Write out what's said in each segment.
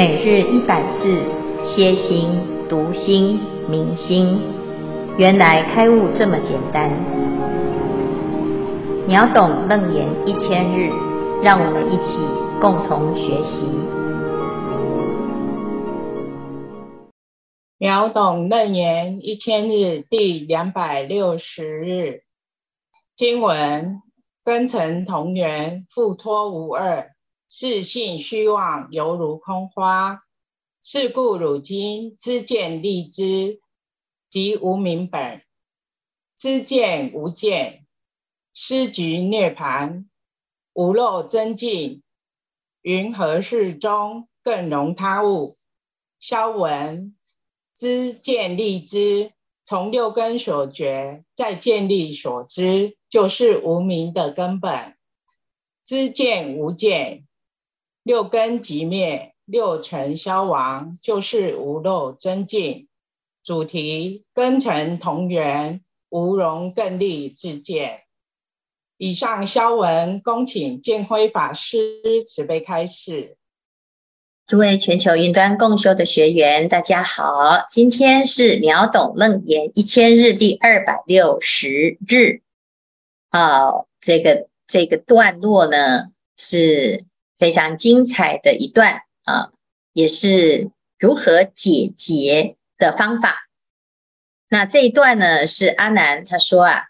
每日一百字，歇心、读心、明心，原来开悟这么简单。秒懂楞严一千日，让我们一起共同学习。秒懂楞严一千日第两百六十日，经文：根尘同源，复脱无二。是性虚妄，犹如空花。是故汝今知见立知，即无明本。知见无见，失局涅槃。无漏增进，云何事中更容他物？萧文：知见立知，从六根所觉，再建立所知，就是无明的根本。知见无见。六根即灭，六尘消亡，就是无漏增进。主题：根尘同源，无容更立自见。以上消文，恭请建辉法师慈悲开示。诸位全球云端共修的学员，大家好，今天是秒懂楞严一千日第二百六十日。好，这个这个段落呢是。非常精彩的一段啊，也是如何解结的方法。那这一段呢，是阿难他说啊，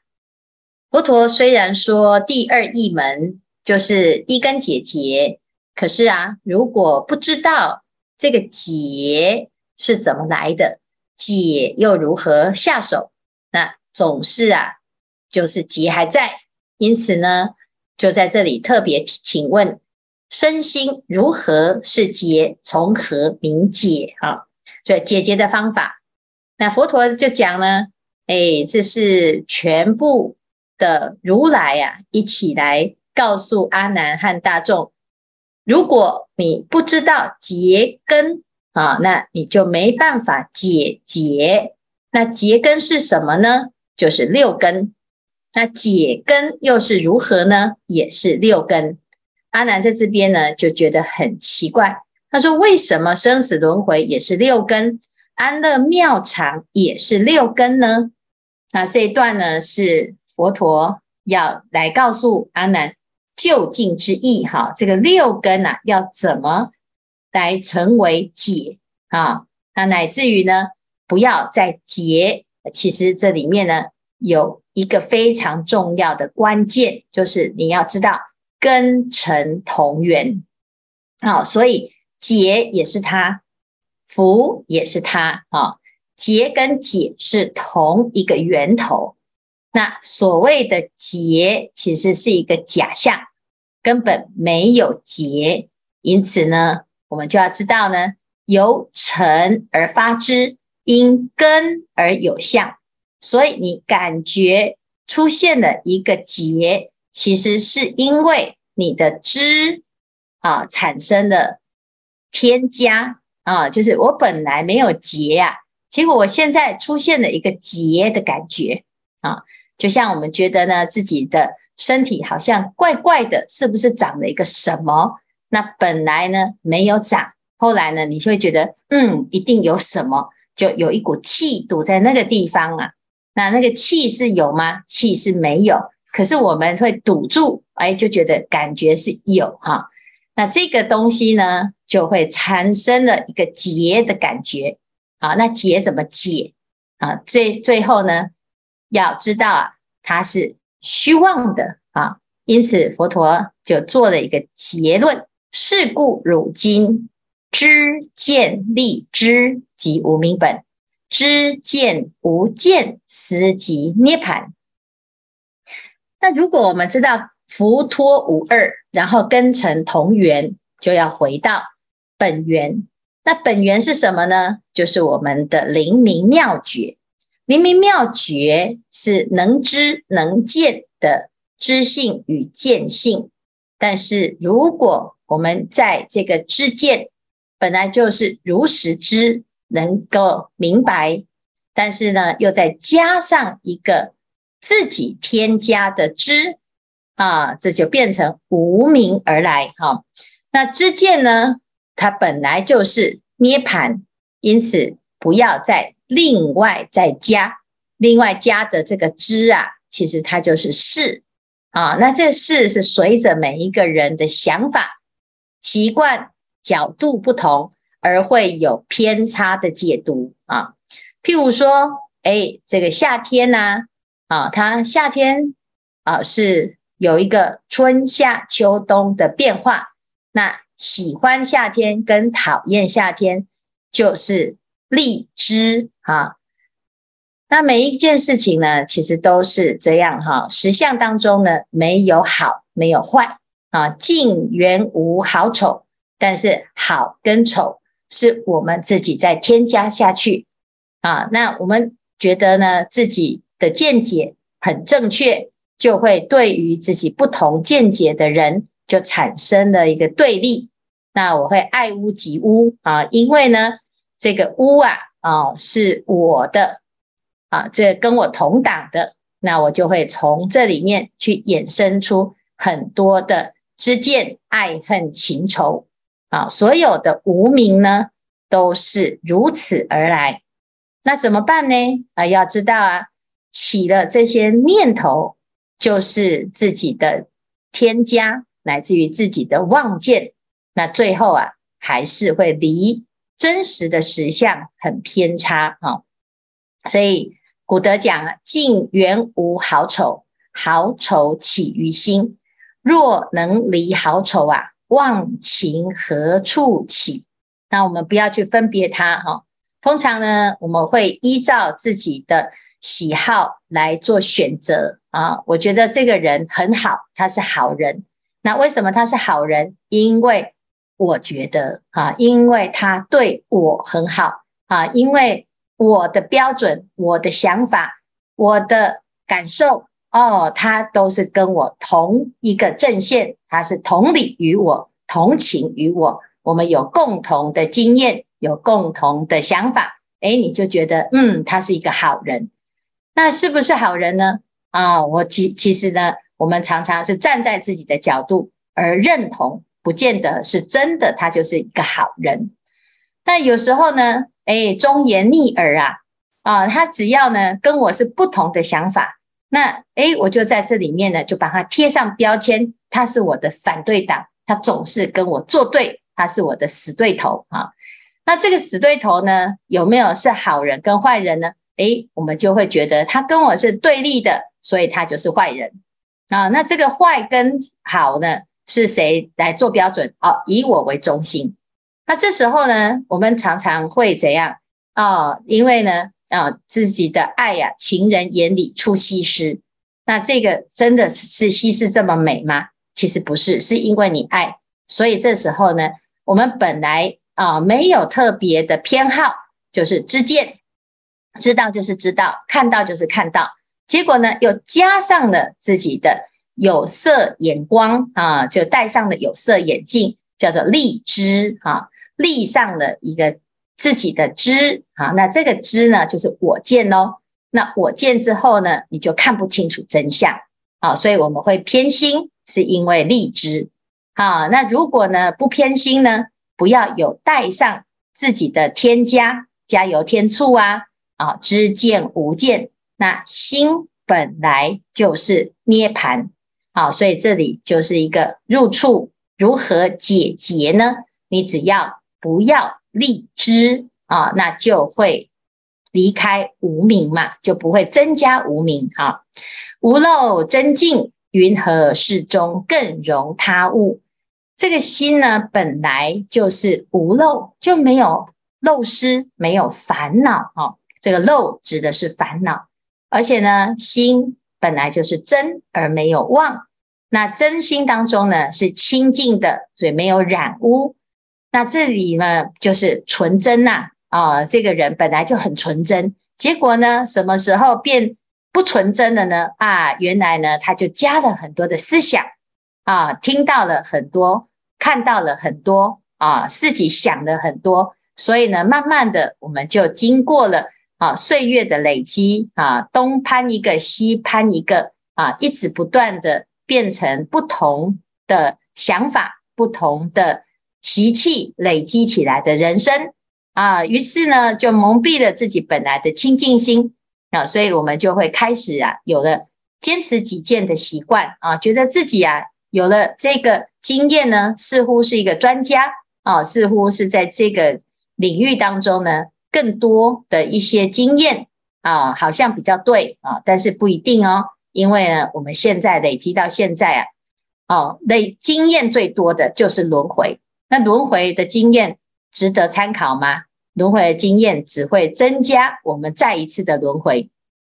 佛陀虽然说第二义门就是一根解结，可是啊，如果不知道这个结是怎么来的，解又如何下手，那总是啊，就是结还在。因此呢，就在这里特别请问。身心如何是结？从何明解？啊，所以解结的方法，那佛陀就讲呢，哎，这是全部的如来呀、啊，一起来告诉阿难和大众，如果你不知道结根啊，那你就没办法解结。那结根是什么呢？就是六根。那解根又是如何呢？也是六根。阿难在这边呢，就觉得很奇怪。他说：“为什么生死轮回也是六根，安乐妙常也是六根呢？”那这一段呢，是佛陀要来告诉阿难究竟之意。哈，这个六根啊，要怎么来成为解啊？那乃至于呢，不要再结。其实这里面呢，有一个非常重要的关键，就是你要知道。根尘同源，好，所以结也是它，福也是它，啊，结跟解是同一个源头。那所谓的结，其实是一个假象，根本没有结。因此呢，我们就要知道呢，由尘而发之，因根而有相。所以你感觉出现了一个结。其实是因为你的知啊产生了添加啊，就是我本来没有结呀、啊，结果我现在出现了一个结的感觉啊，就像我们觉得呢，自己的身体好像怪怪的，是不是长了一个什么？那本来呢没有长，后来呢你就会觉得嗯，一定有什么，就有一股气堵在那个地方啊。那那个气是有吗？气是没有。可是我们会堵住，哎，就觉得感觉是有哈，那这个东西呢，就会产生了一个结的感觉，啊，那结怎么解啊？最最后呢，要知道啊，它是虚妄的啊，因此佛陀就做了一个结论：是故汝今知见立知，即无明本；知见无见，斯即涅槃。那如果我们知道伏脱无二，然后根尘同源，就要回到本源。那本源是什么呢？就是我们的灵明妙觉。灵明妙觉是能知能见的知性与见性。但是如果我们在这个知见本来就是如实知，能够明白，但是呢，又再加上一个。自己添加的知啊，这就变成无名而来哈。那知见呢，它本来就是涅槃，因此不要再另外再加，另外加的这个知啊，其实它就是是啊。那这是是随着每一个人的想法、习惯、角度不同，而会有偏差的解读啊。譬如说，哎，这个夏天呢，啊它夏天啊是有一个春夏秋冬的变化。那喜欢夏天跟讨厌夏天，就是荔枝啊。那每一件事情呢，其实都是这样哈。实相当中呢，没有好，没有坏啊，净圆无好丑。但是好跟丑是我们自己在添加下去啊。那我们觉得呢，自己的见解很正确，就会对于自己不同见解的人就产生了一个对立。那我会爱屋及乌啊，因为呢，这个屋啊啊是我的啊，这跟我同党的，那我就会从这里面去衍生出很多的知见、爱恨情仇。啊，所有的无名呢，都是如此而来。那怎么办呢？啊，要知道啊，起了这些念头，就是自己的添加，来自于自己的妄见。那最后啊，还是会离真实的实相很偏差啊。所以古德讲啊，净圆无好丑，好丑起于心。若能离好丑啊。忘情何处起？那我们不要去分别它哈。通常呢，我们会依照自己的喜好来做选择啊。我觉得这个人很好，他是好人。那为什么他是好人？因为我觉得啊，因为他对我很好啊，因为我的标准、我的想法、我的感受。哦，他都是跟我同一个阵线，他是同理于我，同情于我，我们有共同的经验，有共同的想法，诶，你就觉得，嗯，他是一个好人。那是不是好人呢？啊，我其其实呢，我们常常是站在自己的角度而认同，不见得是真的，他就是一个好人。那有时候呢，诶，忠言逆耳啊，啊，他只要呢跟我是不同的想法。那诶，我就在这里面呢，就把它贴上标签，他是我的反对党，他总是跟我作对，他是我的死对头啊。那这个死对头呢，有没有是好人跟坏人呢？诶，我们就会觉得他跟我是对立的，所以他就是坏人啊。那这个坏跟好呢，是谁来做标准？哦，以我为中心。那这时候呢，我们常常会怎样？哦，因为呢。啊，自己的爱呀、情人眼里出西施。那这个真的是西施这么美吗？其实不是，是因为你爱。所以这时候呢，我们本来啊没有特别的偏好，就是之见，知道就是知道，看到就是看到。结果呢，又加上了自己的有色眼光啊，就戴上了有色眼镜，叫做立知啊，立上了一个。自己的知啊，那这个知呢，就是我见喽。那我见之后呢，你就看不清楚真相啊，所以我们会偏心，是因为立知啊。那如果呢不偏心呢，不要有带上自己的添加，加油添醋啊啊，知见无见，那心本来就是涅槃啊，所以这里就是一个入处，如何解结呢？你只要不要。立知啊，那就会离开无明嘛，就不会增加无明啊。无漏真净，云何事中更容他物？这个心呢，本来就是无漏，就没有漏失，没有烦恼啊。这个漏指的是烦恼，而且呢，心本来就是真而没有妄。那真心当中呢，是清净的，所以没有染污。那这里呢，就是纯真呐，啊，这个人本来就很纯真，结果呢，什么时候变不纯真了呢？啊，原来呢，他就加了很多的思想，啊，听到了很多，看到了很多，啊，自己想了很多，所以呢，慢慢的，我们就经过了啊岁月的累积，啊，东攀一个，西攀一个，啊，一直不断的变成不同的想法，不同的。习气累积起来的人生。啊，于是呢就蒙蔽了自己本来的清净心。啊，所以我们就会开始啊有了坚持己见的习惯。啊，觉得自己啊有了这个经验呢，似乎是一个专家。啊，似乎是在这个领域当中呢更多的一些经验啊，好像比较对啊，但是不一定哦，因为呢我们现在累积到现在啊。哦，累经验最多的就是轮回。那轮回的经验值得参考吗？轮回的经验只会增加我们再一次的轮回。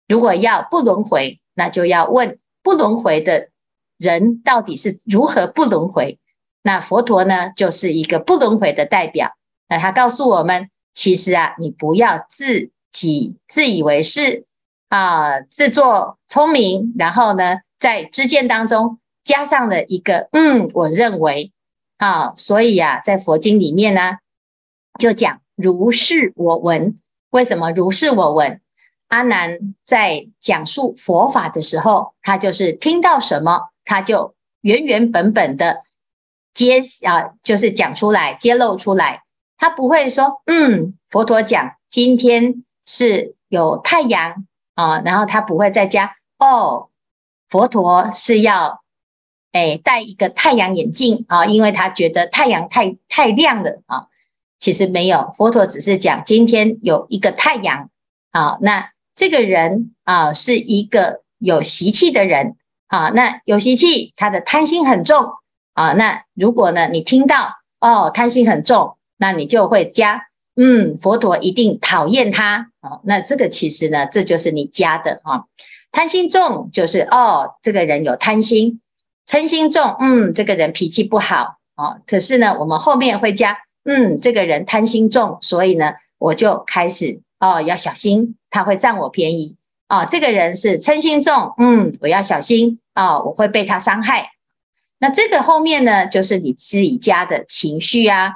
如果要不轮回，那就要问不轮回的人到底是如何不轮回。那佛陀呢，就是一个不轮回的代表。那他告诉我们，其实啊，你不要自己自以为是啊，自作聪明，然后呢，在知见当中。加上了一个嗯，我认为啊，所以啊，在佛经里面呢，就讲如是我闻。为什么如是我闻？阿难在讲述佛法的时候，他就是听到什么，他就原原本本的揭啊，就是讲出来，揭露出来。他不会说嗯，佛陀讲今天是有太阳啊，然后他不会再加哦，佛陀是要。哎，戴一个太阳眼镜啊，因为他觉得太阳太太亮了啊。其实没有，佛陀只是讲今天有一个太阳啊。那这个人啊，是一个有习气的人啊。那有习气，他的贪心很重啊。那如果呢，你听到哦，贪心很重，那你就会加嗯，佛陀一定讨厌他啊。那这个其实呢，这就是你加的啊。贪心重就是哦，这个人有贪心。嗔心重，嗯，这个人脾气不好哦。可是呢，我们后面会加，嗯，这个人贪心重，所以呢，我就开始哦，要小心，他会占我便宜哦。这个人是嗔心重，嗯，我要小心哦，我会被他伤害。那这个后面呢，就是你自己加的情绪啊、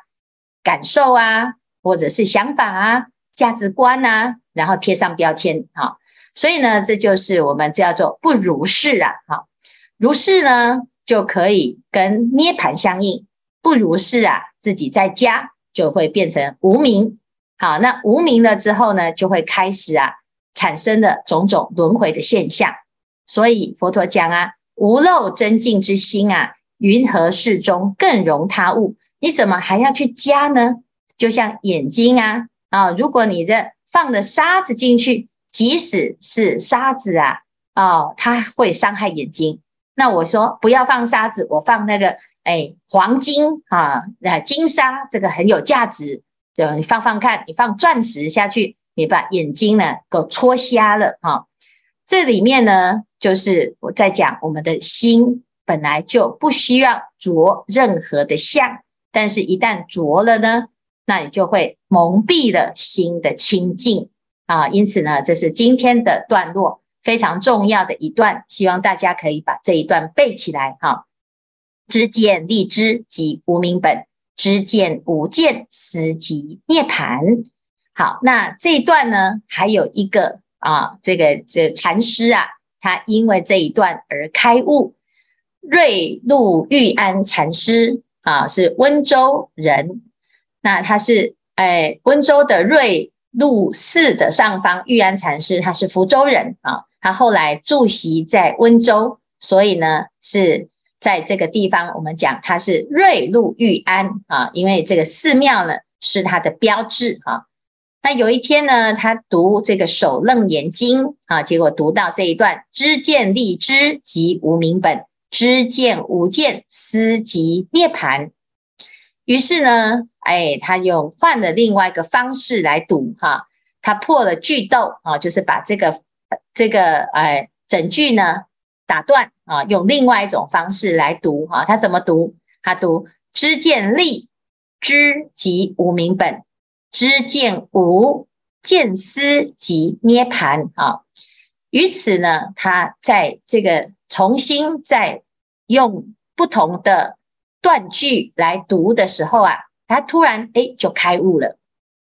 感受啊，或者是想法啊、价值观啊，然后贴上标签啊。所以呢，这就是我们叫做不如是啊，好。如是呢，就可以跟涅槃相应；不如是啊，自己在家就会变成无明。好，那无明了之后呢，就会开始啊，产生了种种轮回的现象。所以佛陀讲啊，无漏真净之心啊，云何事中更容他物？你怎么还要去加呢？就像眼睛啊，啊，如果你这放的沙子进去，即使是沙子啊，哦，它会伤害眼睛。那我说不要放沙子，我放那个哎黄金啊，那金沙这个很有价值，就你放放看，你放钻石下去，你把眼睛呢给戳瞎了哈。这里面呢，就是我在讲我们的心本来就不需要着任何的相，但是一旦着了呢，那你就会蒙蔽了心的清净啊。因此呢，这是今天的段落。非常重要的一段，希望大家可以把这一段背起来哈。知见立知即无明本，知见无见思即涅槃。好，那这一段呢，还有一个啊，这个这禅师啊，他因为这一段而开悟。瑞禄玉安禅师啊，是温州人，那他是哎温州的瑞禄寺的上方，玉安禅师他是福州人啊。他后来住席在温州，所以呢是在这个地方，我们讲他是瑞禄玉安啊，因为这个寺庙呢是他的标志啊。那有一天呢，他读这个《首楞严经》啊，结果读到这一段“知见立知即无明本，知见无见思即涅槃”。于是呢，哎，他又换了另外一个方式来读哈，他破了句斗啊，就是把这个。这个哎，整句呢打断啊，用另外一种方式来读哈。他怎么读？他读知见立知即无名本，知见无见思即涅槃啊。于此呢，他在这个重新再用不同的断句来读的时候啊，他突然哎就开悟了。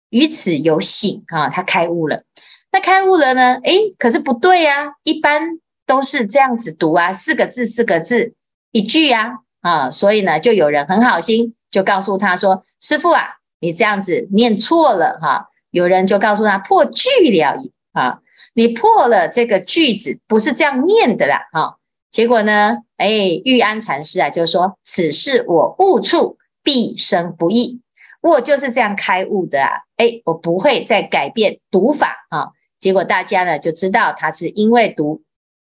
于此有醒啊，他开悟了。那开悟了呢？诶，可是不对呀，一般都是这样子读啊，四个字四个字一句呀，啊，所以呢，就有人很好心，就告诉他说：“师父啊，你这样子念错了哈。”有人就告诉他破句了啊，你破了这个句子，不是这样念的啦哈。结果呢，哎，玉安禅师啊，就说：“此事我悟处，毕生不易。我就是这样开悟的啊，哎，我不会再改变读法啊。”结果大家呢就知道他是因为读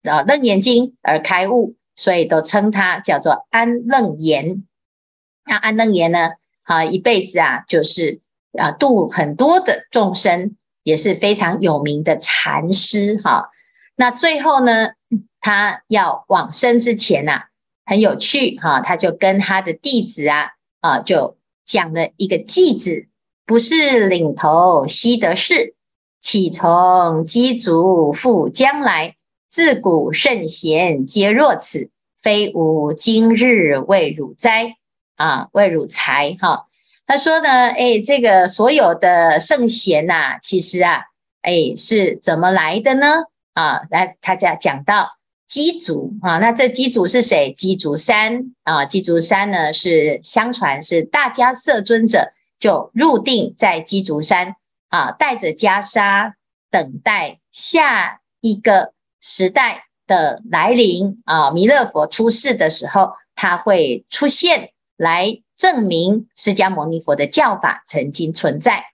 啊《楞严经》而开悟，所以都称他叫做安楞严。那安楞严呢，啊，一辈子啊就是。啊，度很多的众生也是非常有名的禅师哈。那最后呢，他要往生之前呐、很有趣哈，他就跟他的弟子啊啊，就讲了一个偈子：不是领头悉得识，岂从鸡足复将来？自古圣贤皆若此，非吾今日为汝哉啊，为汝才哈。他说呢，哎，这个所有的圣贤呐，其实啊，哎，是怎么来的呢？啊，来，他家讲到机足啊，那这机足是谁？机足山啊，机足山呢是相传是大迦叶尊者就入定在机足山啊，带着袈裟，等待下一个时代的来临啊，弥勒佛出世的时候，他会出现来。证明释迦牟尼佛的教法曾经存在。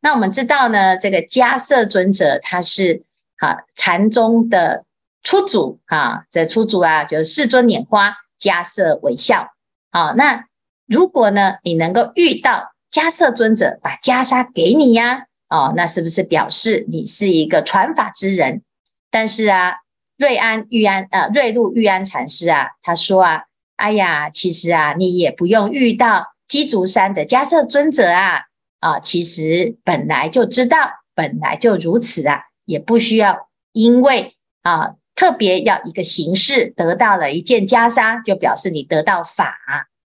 那我们知道呢，这个迦叶尊者他是啊禅宗的初祖啊，这初祖啊就是世尊拈花，迦叶为效。啊，那如果呢你能够遇到迦叶尊者把袈裟给你呀，哦，那是不是表示你是一个传法之人？但是啊，瑞安玉安啊，瑞禄玉安禅师啊，他说啊。哎呀，其实啊，你也不用遇到鸡足山的迦叶尊者啊，啊，其实本来就知道，本来就如此啊，也不需要因为啊特别要一个形式得到了一件袈裟，就表示你得到法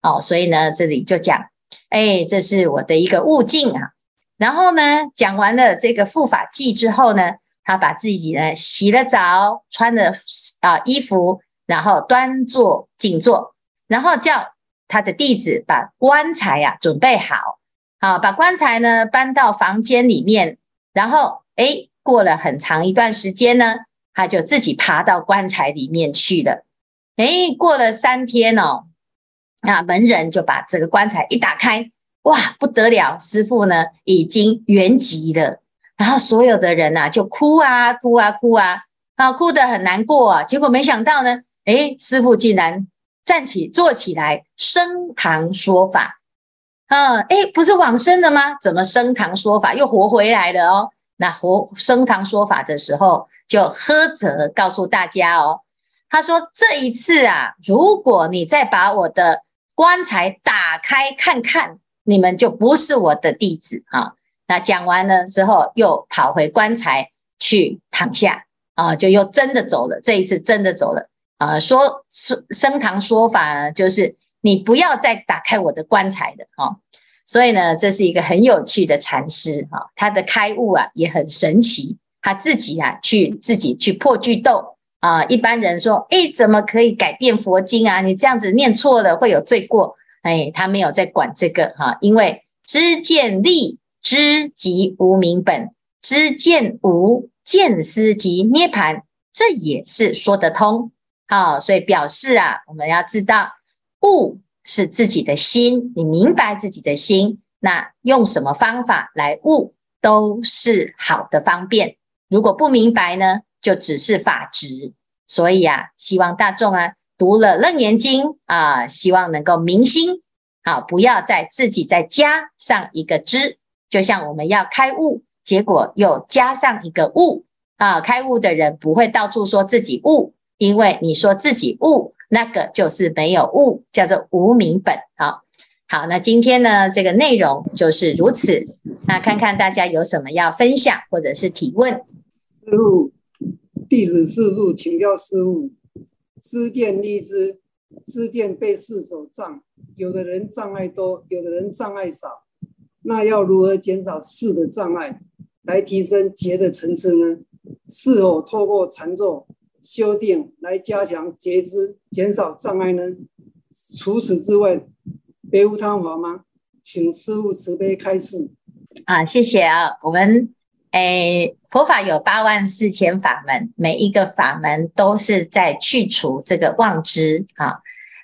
哦。所以呢，这里就讲，哎，这是我的一个悟境啊。然后呢，讲完了这个护法记之后呢，他把自己呢洗了澡，穿了啊衣服，然后端坐静坐。然后叫他的弟子把棺材呀、啊、准备好，好把棺材呢搬到房间里面。然后诶，过了很长一段时间呢，他就自己爬到棺材里面去了。诶，过了三天哦，那门人就把这个棺材一打开，哇，不得了，师父呢已经圆寂了。然后所有的人呐、啊、就哭啊哭啊哭啊，啊哭得很难过啊。结果没想到呢，诶，师父竟然。站起，坐起来，升堂说法。嗯，诶，不是往生了吗？怎么升堂说法又活回来了哦？那活升堂说法的时候，就呵责告诉大家哦。他说：“这一次啊，如果你再把我的棺材打开看看，你们就不是我的弟子啊。”那讲完了之后，又跑回棺材去躺下啊，就又真的走了。这一次真的走了。啊，说升升堂说法呢，就是你不要再打开我的棺材的哈。所以呢，这是一个很有趣的禅师哈，他的开悟啊也很神奇，他自己啊去自己去破句读啊。一般人说，哎，怎么可以改变佛经啊？你这样子念错了会有罪过。哎，他没有在管这个哈，因为知见立，知即无明本，知见无，见思即涅槃，这也是说得通。好，所以表示啊，我们要知道悟是自己的心，你明白自己的心，那用什么方法来悟都是好的方便。如果不明白呢，就只是法执。所以啊，希望大众啊读了《楞严经》啊，希望能够明心，好，不要再自己再加上一个知，就像我们要开悟，结果又加上一个悟啊，开悟的人不会到处说自己悟。因为你说自己悟，那个就是没有悟，叫做无明本。好，好，那今天呢，这个内容就是如此。那看看大家有什么要分享或者是提问。师父，弟子师父请教师父，知见立知，知见被世所障，有的人障碍多，有的人障碍少，那要如何减少四的障碍，来提升觉的层次呢？是否透过禅坐？修订来加强觉知，减少障碍呢？除此之外，别无他法吗？请师父慈悲开示。啊，谢谢啊。我们诶，佛法有八万四千法门，每一个法门都是在去除这个妄知啊。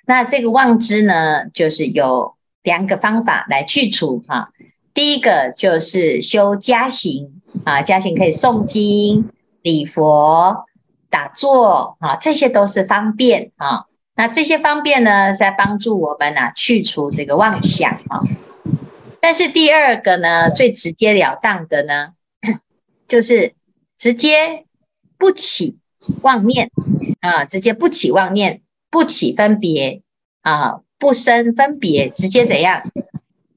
那这个妄知呢，就是有两个方法来去除啊。第一个就是修家行啊，家行可以诵经、礼佛、打坐啊，这些都是方便啊。那这些方便呢，在帮助我们呢、啊、去除这个妄想啊。但是第二个呢，最直截了当的呢，就是直接不起妄念啊，直接不起妄念，不起分别啊，不生分别，直接怎样？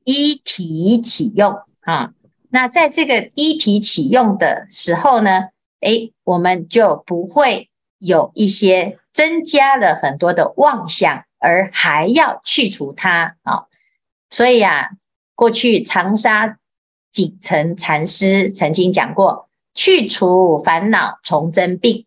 一体起用啊，那在这个一体起用的时候呢，诶，我们就不会有一些增加了很多的妄想，而还要去除它啊。所以啊，过去长沙锦城禅师曾经讲过：去除烦恼从真病，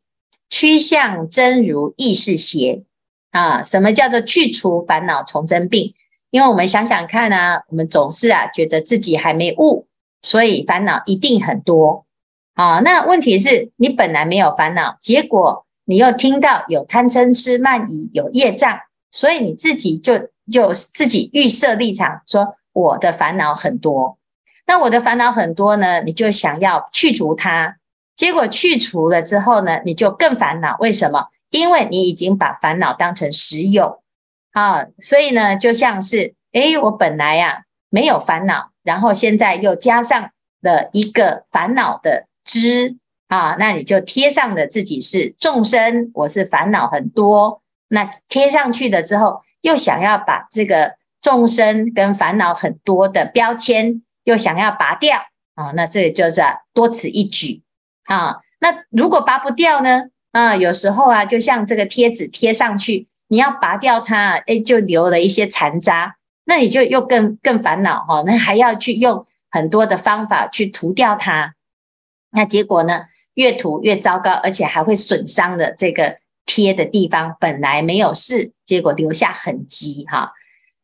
趋向真如亦是邪啊。什么叫做去除烦恼从真病？因为我们想想看啊，我们总是啊觉得自己还没悟，所以烦恼一定很多啊。那问题是你本来没有烦恼，结果你又听到有贪嗔痴慢疑有业障，所以你自己就就自己预设立场，说我的烦恼很多。那我的烦恼很多呢，你就想要去除它，结果去除了之后呢，你就更烦恼。为什么？因为你已经把烦恼当成实有。啊，所以呢，就像是，诶，我本来呀、啊、没有烦恼，然后现在又加上了一个烦恼的知啊，那你就贴上了自己是众生，我是烦恼很多，那贴上去了之后，又想要把这个众生跟烦恼很多的标签又想要拔掉啊，那这个就是多此一举啊。那如果拔不掉呢？啊，有时候啊，就像这个贴纸贴上去。你要拔掉它，诶，就留了一些残渣，那你就又更更烦恼哈，那还要去用很多的方法去涂掉它，那结果呢，越涂越糟糕，而且还会损伤的这个贴的地方本来没有事，结果留下痕迹哈。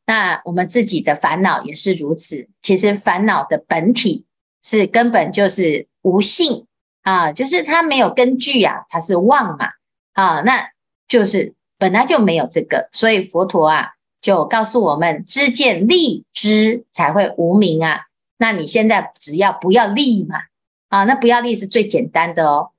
那我们自己的烦恼也是如此，其实烦恼的本体是根本就是无性啊，就是它没有根据啊，它是妄嘛啊，那就是。本来就没有这个，所以佛陀啊就告诉我们：知见立知才会无名啊。那你现在只要不要立嘛，啊，那不要力是最简单的哦。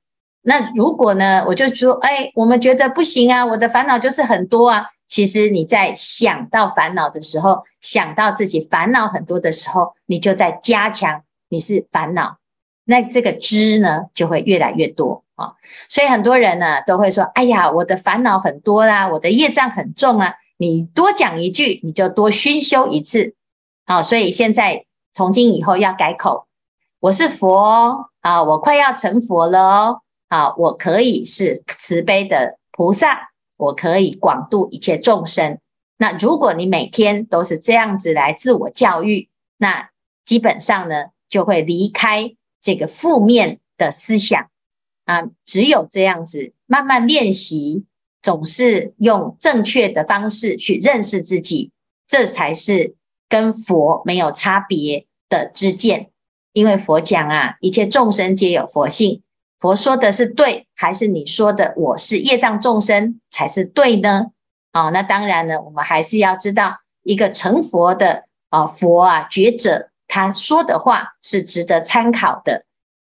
那如果呢，我就说，哎，我们觉得不行啊，我的烦恼就是很多啊。其实你在想到烦恼的时候，想到自己烦恼很多的时候，你就在加强你是烦恼，那这个知呢就会越来越多。啊、所以很多人呢都会说：“哎呀，我的烦恼很多啦，我的业障很重啊。”你多讲一句，你就多熏修一次。好、所以现在从今以后要改口，我是佛啊，我快要成佛了哦。啊，我可以是慈悲的菩萨，我可以广度一切众生。那如果你每天都是这样子来自我教育，那基本上呢就会离开这个负面的思想。啊，只有这样子慢慢练习，总是用正确的方式去认识自己，这才是跟佛没有差别的知见。因为佛讲啊，一切众生皆有佛性，佛说的是对，还是你说的我是业障众生才是对呢？啊，那当然呢，我们还是要知道一个成佛的啊佛啊觉者，他说的话是值得参考的。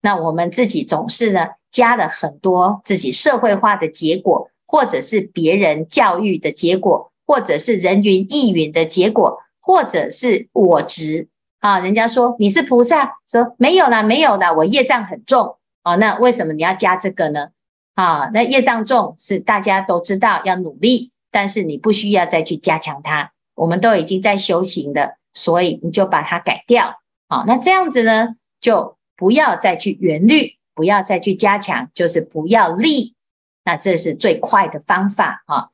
那我们自己总是呢。加了很多自己社会化的结果，或者是别人教育的结果，或者是人云亦云的结果，或者是我执啊。人家说你是菩萨，说没有啦，没有啦，我业障很重啊。那为什么你要加这个呢？啊，那业障重是大家都知道要努力，但是你不需要再去加强它。我们都已经在修行的，所以你就把它改掉。好，那这样子呢，就不要再去缘虑。不要再去加强，就是不要立，那这是最快的方法啊！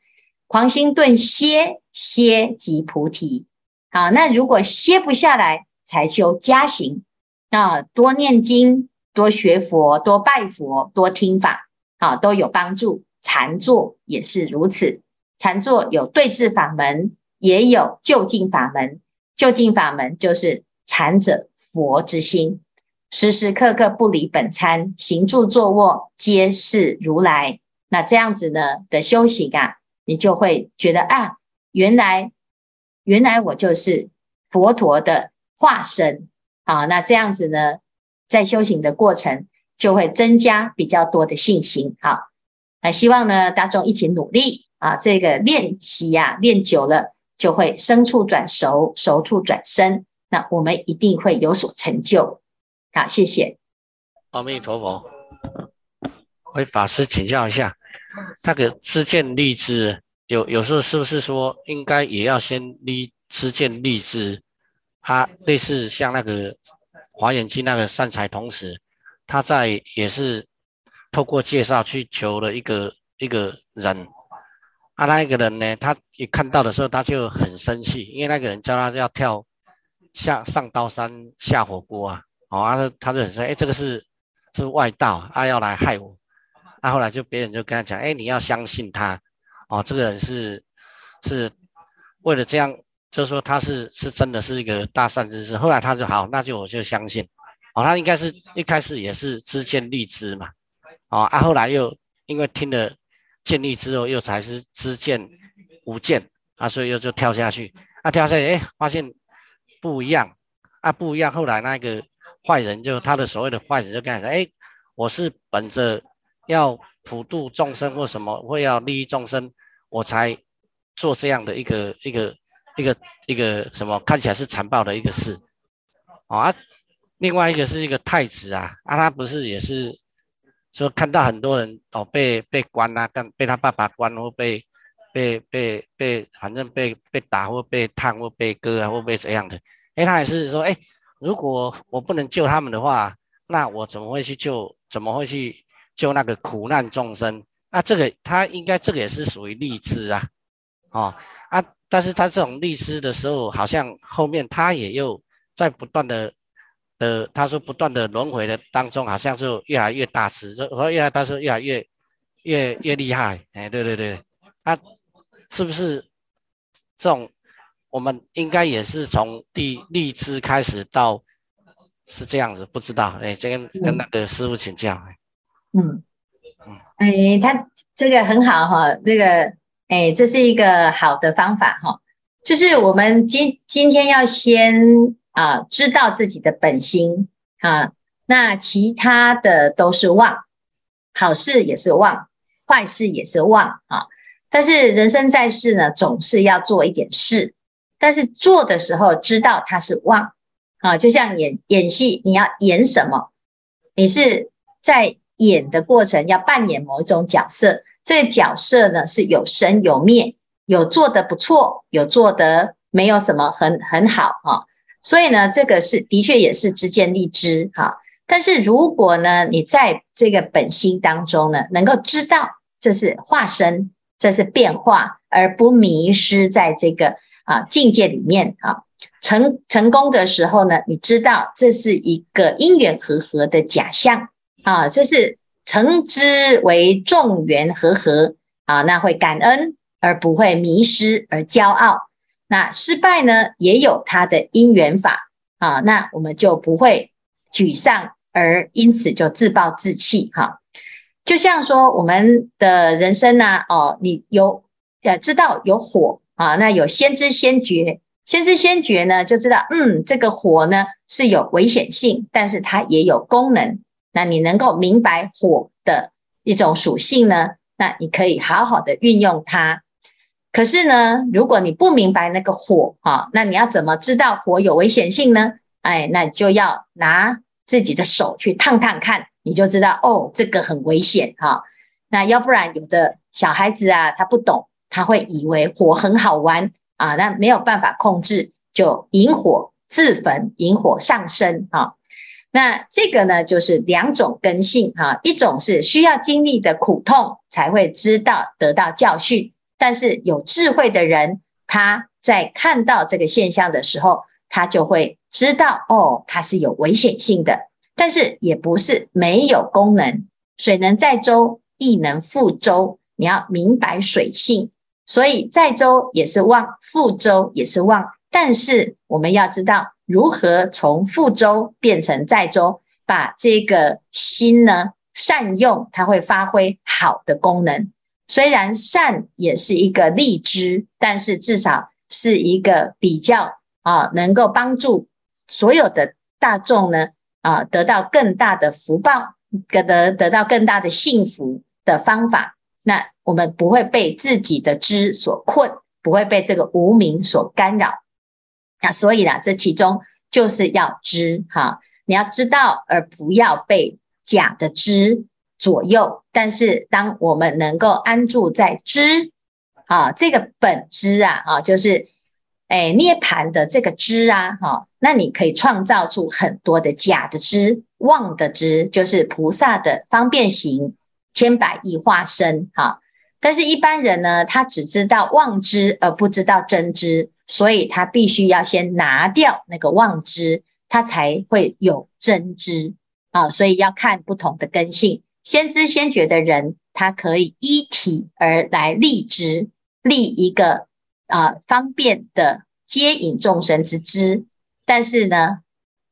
狂心顿歇，歇即菩提。好，那如果歇不下来，才修家行啊！多念经，多学佛，多拜佛，多听法，啊，都有帮助。禅坐也是如此，禅坐有对治法门，也有就近法门，就近法门就是禅者佛之心，时时刻刻不离本参，行住坐卧皆是如来。那这样子呢的修行啊，你就会觉得啊，原来原来我就是佛陀的化身啊。那这样子呢，在修行的过程就会增加比较多的信心。好，那希望呢大众一起努力啊，这个练习呀，练久了就会生处转熟，熟处转生。那我们一定会有所成就。好，谢谢。阿弥陀佛。为法师请教一下。那个知见立知，有有时候是不是说应该也要先立知见立知？啊，类似像那个《华严经》那个善财童子，他在也是透过介绍去求了一个一个人，啊，那一个人呢，他一看到的时候他就很生气，因为那个人叫他要跳下上刀山下火锅啊，哦，他他就很说，哎，这个是是外道啊，要来害我。啊、后来就别人就跟他讲，哎，你要相信他，哦，这个人是是为了这样，就说他是是真的是一个大善知识。后来他就好，那就我就相信，哦，他应该是一开始也是知见立知嘛，哦，啊，后来又因为听了见立之后，又才是知见无见，啊，所以又就跳下去，啊，跳下去，哎，发现不一样，啊，不一样。后来那个坏人就他的所谓的坏人就跟他说，哎，我是本着。要普度众生或什么，会要利益众生，我才做这样的一个一个一个一个什么看起来是残暴的一个事，哦啊，另外一个是一个太子啊，啊他不是也是说看到很多人哦被被关啊，跟被他爸爸关或被被被被反正被被打或被烫或被割啊或被怎样的，哎他也是说哎如果我不能救他们的话，那我怎么会去救？怎么会去？救那个苦难众生，那这个他应该这个也是属于立志啊，哦啊，但是他这种立师的时候，好像后面他也又在不断的呃，他说不断的轮回的当中，好像就越来越大师，就说越来他说越来越越越厉害，哎，对对对，他，是不是这种我们应该也是从第立知开始到是这样子，不知道，哎，这跟跟那个师傅请教。嗯。嗯，哎，他这个很好哈，这个哎，这是一个好的方法哈，就是我们今今天要先啊知道自己的本心啊，那其他的都是妄，好事也是妄，坏事也是妄啊。但是人生在世呢，总是要做一点事，但是做的时候知道它是妄啊，就像演演戏，你要演什么？你是在。演的过程要扮演某一种角色，这个角色呢是有生有灭，有做得不错，有做得没有什么很很好哈。所以呢，这个是的确也是知见立知哈。但是如果呢，你在这个本心当中呢，能够知道这是化身，这是变化，而不迷失在这个啊境界里面啊。成成功的时候呢，你知道这是一个因缘和合的假象。啊，这是称之为众缘和合啊，那会感恩而不会迷失而骄傲。那失败呢，也有它的因缘法啊，那我们就不会沮丧而因此就自暴自弃哈、就像说我们的人生呢、哦，你有呃知道有火啊，那有先知先觉，先知先觉呢就知道，嗯，这个火呢是有危险性，但是它也有功能。那你能够明白火的一种属性呢？那你可以好好的运用它。可是呢，如果你不明白那个火啊，那你要怎么知道火有危险性呢？哎，那你就要拿自己的手去烫烫看，你就知道哦，这个很危险哈。那要不然有的小孩子啊，他不懂，他会以为火很好玩啊，那没有办法控制，就引火自焚，引火上身啊。那这个呢，就是两种根性哈，一种是需要经历的苦痛才会知道得到教训，但是有智慧的人，他在看到这个现象的时候，他就会知道哦，它是有危险性的，但是也不是没有功能。水能载舟，亦能覆舟，你要明白水性，所以载舟也是望，覆舟也是望，但是我们要知道如何从负舟变成载舟，把这个心呢善用，它会发挥好的功能。虽然善也是一个利知，但是至少是一个比较啊，能够帮助所有的大众呢啊，得到更大的福报，得得得到更大的幸福的方法。那我们不会被自己的知所困，不会被这个无明所干扰。那所以呢，这其中就是要知哈，你要知道，而不要被假的知左右。但是，当我们能够安住在知啊，这个本知啊，啊，就是哎涅槃的这个知啊，哈，那你可以创造出很多的假的知、妄的知，就是菩萨的方便行。千百亿化身，哈，但是一般人呢，他只知道妄知而不知道真知，所以他必须要先拿掉那个妄知，他才会有真知啊。所以要看不同的根性，先知先觉的人，他可以依体而来立知，立一个啊方便的接引众生之知，但是呢，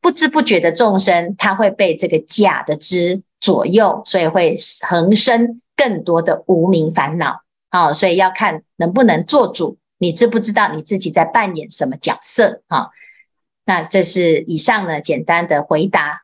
不知不觉的众生，他会被这个假的知。左右，所以会横生更多的无明烦恼。好，所以要看能不能做主，你知不知道你自己在扮演什么角色？啊，那这是以上呢简单的回答。